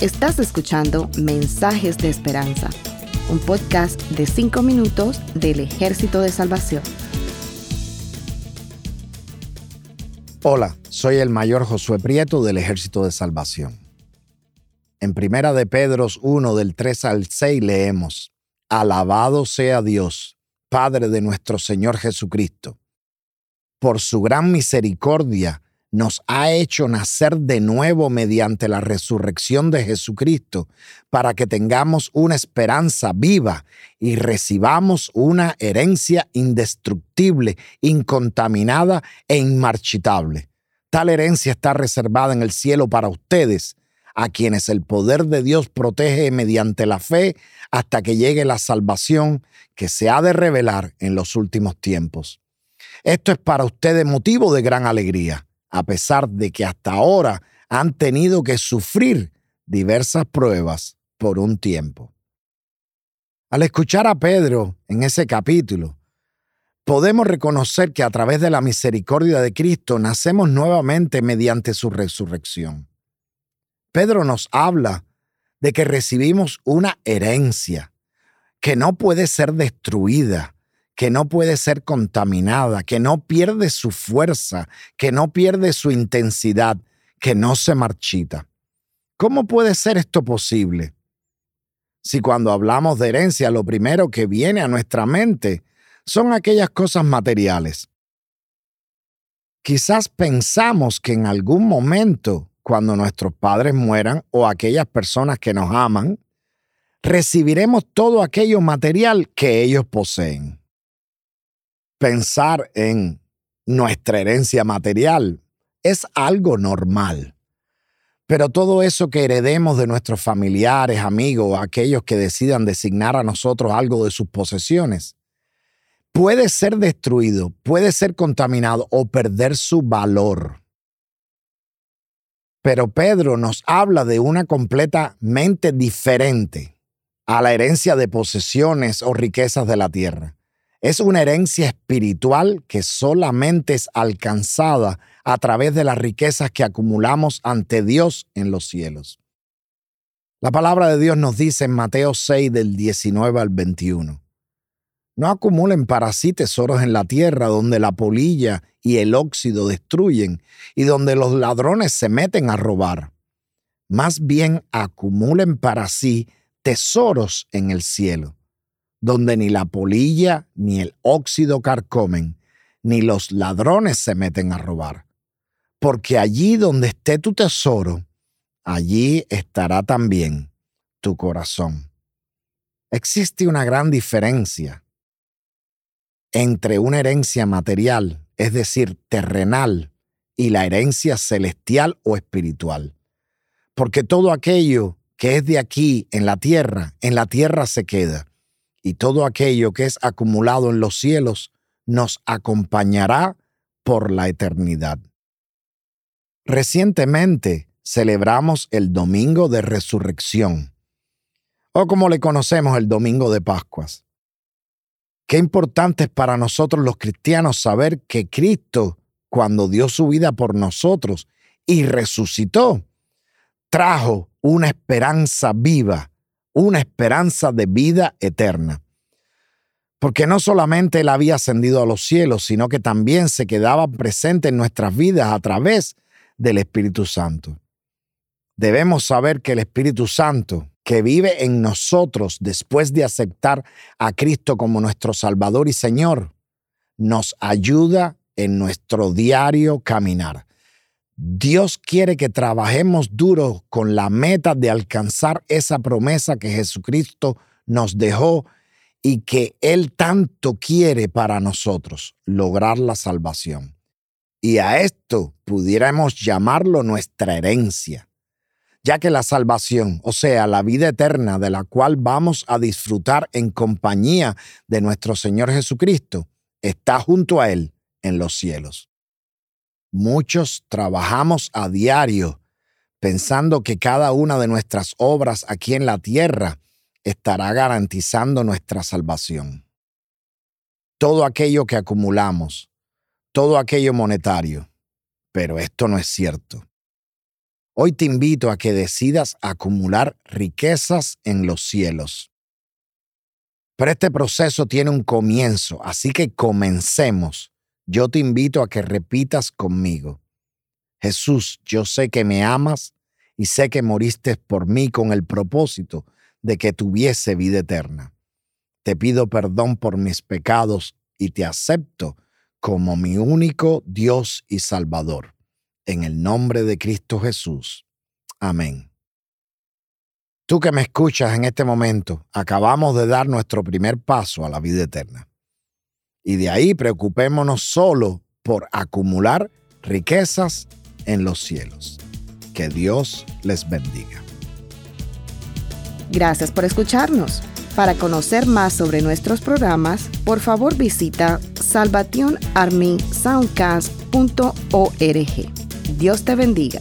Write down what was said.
Estás escuchando Mensajes de Esperanza, un podcast de 5 minutos del Ejército de Salvación. Hola, soy el mayor Josué Prieto del Ejército de Salvación. En Primera de Pedro 1 del 3 al 6 leemos, Alabado sea Dios, Padre de nuestro Señor Jesucristo. Por su gran misericordia nos ha hecho nacer de nuevo mediante la resurrección de Jesucristo, para que tengamos una esperanza viva y recibamos una herencia indestructible, incontaminada e inmarchitable. Tal herencia está reservada en el cielo para ustedes, a quienes el poder de Dios protege mediante la fe hasta que llegue la salvación que se ha de revelar en los últimos tiempos. Esto es para ustedes motivo de gran alegría a pesar de que hasta ahora han tenido que sufrir diversas pruebas por un tiempo. Al escuchar a Pedro en ese capítulo, podemos reconocer que a través de la misericordia de Cristo nacemos nuevamente mediante su resurrección. Pedro nos habla de que recibimos una herencia que no puede ser destruida, que no puede ser contaminada, que no pierde su fuerza, que no pierde su intensidad, que no se marchita. ¿Cómo puede ser esto posible? Si cuando hablamos de herencia lo primero que viene a nuestra mente son aquellas cosas materiales. Quizás pensamos que en algún momento, cuando nuestros padres mueran o aquellas personas que nos aman, recibiremos todo aquello material que ellos poseen pensar en nuestra herencia material es algo normal. Pero todo eso que heredemos de nuestros familiares, amigos, aquellos que decidan designar a nosotros algo de sus posesiones, puede ser destruido, puede ser contaminado o perder su valor. Pero Pedro nos habla de una completamente diferente a la herencia de posesiones o riquezas de la tierra. Es una herencia espiritual que solamente es alcanzada a través de las riquezas que acumulamos ante Dios en los cielos. La palabra de Dios nos dice en Mateo 6 del 19 al 21. No acumulen para sí tesoros en la tierra donde la polilla y el óxido destruyen y donde los ladrones se meten a robar. Más bien acumulen para sí tesoros en el cielo donde ni la polilla ni el óxido carcomen, ni los ladrones se meten a robar. Porque allí donde esté tu tesoro, allí estará también tu corazón. Existe una gran diferencia entre una herencia material, es decir, terrenal, y la herencia celestial o espiritual. Porque todo aquello que es de aquí en la tierra, en la tierra se queda y todo aquello que es acumulado en los cielos nos acompañará por la eternidad. Recientemente celebramos el Domingo de Resurrección, o como le conocemos el Domingo de Pascuas. Qué importante es para nosotros los cristianos saber que Cristo, cuando dio su vida por nosotros y resucitó, trajo una esperanza viva una esperanza de vida eterna. Porque no solamente Él había ascendido a los cielos, sino que también se quedaba presente en nuestras vidas a través del Espíritu Santo. Debemos saber que el Espíritu Santo, que vive en nosotros después de aceptar a Cristo como nuestro Salvador y Señor, nos ayuda en nuestro diario caminar. Dios quiere que trabajemos duro con la meta de alcanzar esa promesa que Jesucristo nos dejó y que Él tanto quiere para nosotros, lograr la salvación. Y a esto pudiéramos llamarlo nuestra herencia, ya que la salvación, o sea, la vida eterna de la cual vamos a disfrutar en compañía de nuestro Señor Jesucristo, está junto a Él en los cielos. Muchos trabajamos a diario pensando que cada una de nuestras obras aquí en la tierra estará garantizando nuestra salvación. Todo aquello que acumulamos, todo aquello monetario, pero esto no es cierto. Hoy te invito a que decidas acumular riquezas en los cielos. Pero este proceso tiene un comienzo, así que comencemos. Yo te invito a que repitas conmigo. Jesús, yo sé que me amas y sé que moriste por mí con el propósito de que tuviese vida eterna. Te pido perdón por mis pecados y te acepto como mi único Dios y Salvador. En el nombre de Cristo Jesús. Amén. Tú que me escuchas en este momento, acabamos de dar nuestro primer paso a la vida eterna. Y de ahí preocupémonos solo por acumular riquezas en los cielos. Que Dios les bendiga. Gracias por escucharnos. Para conocer más sobre nuestros programas, por favor visita salvationarmysoundcast.org. Dios te bendiga.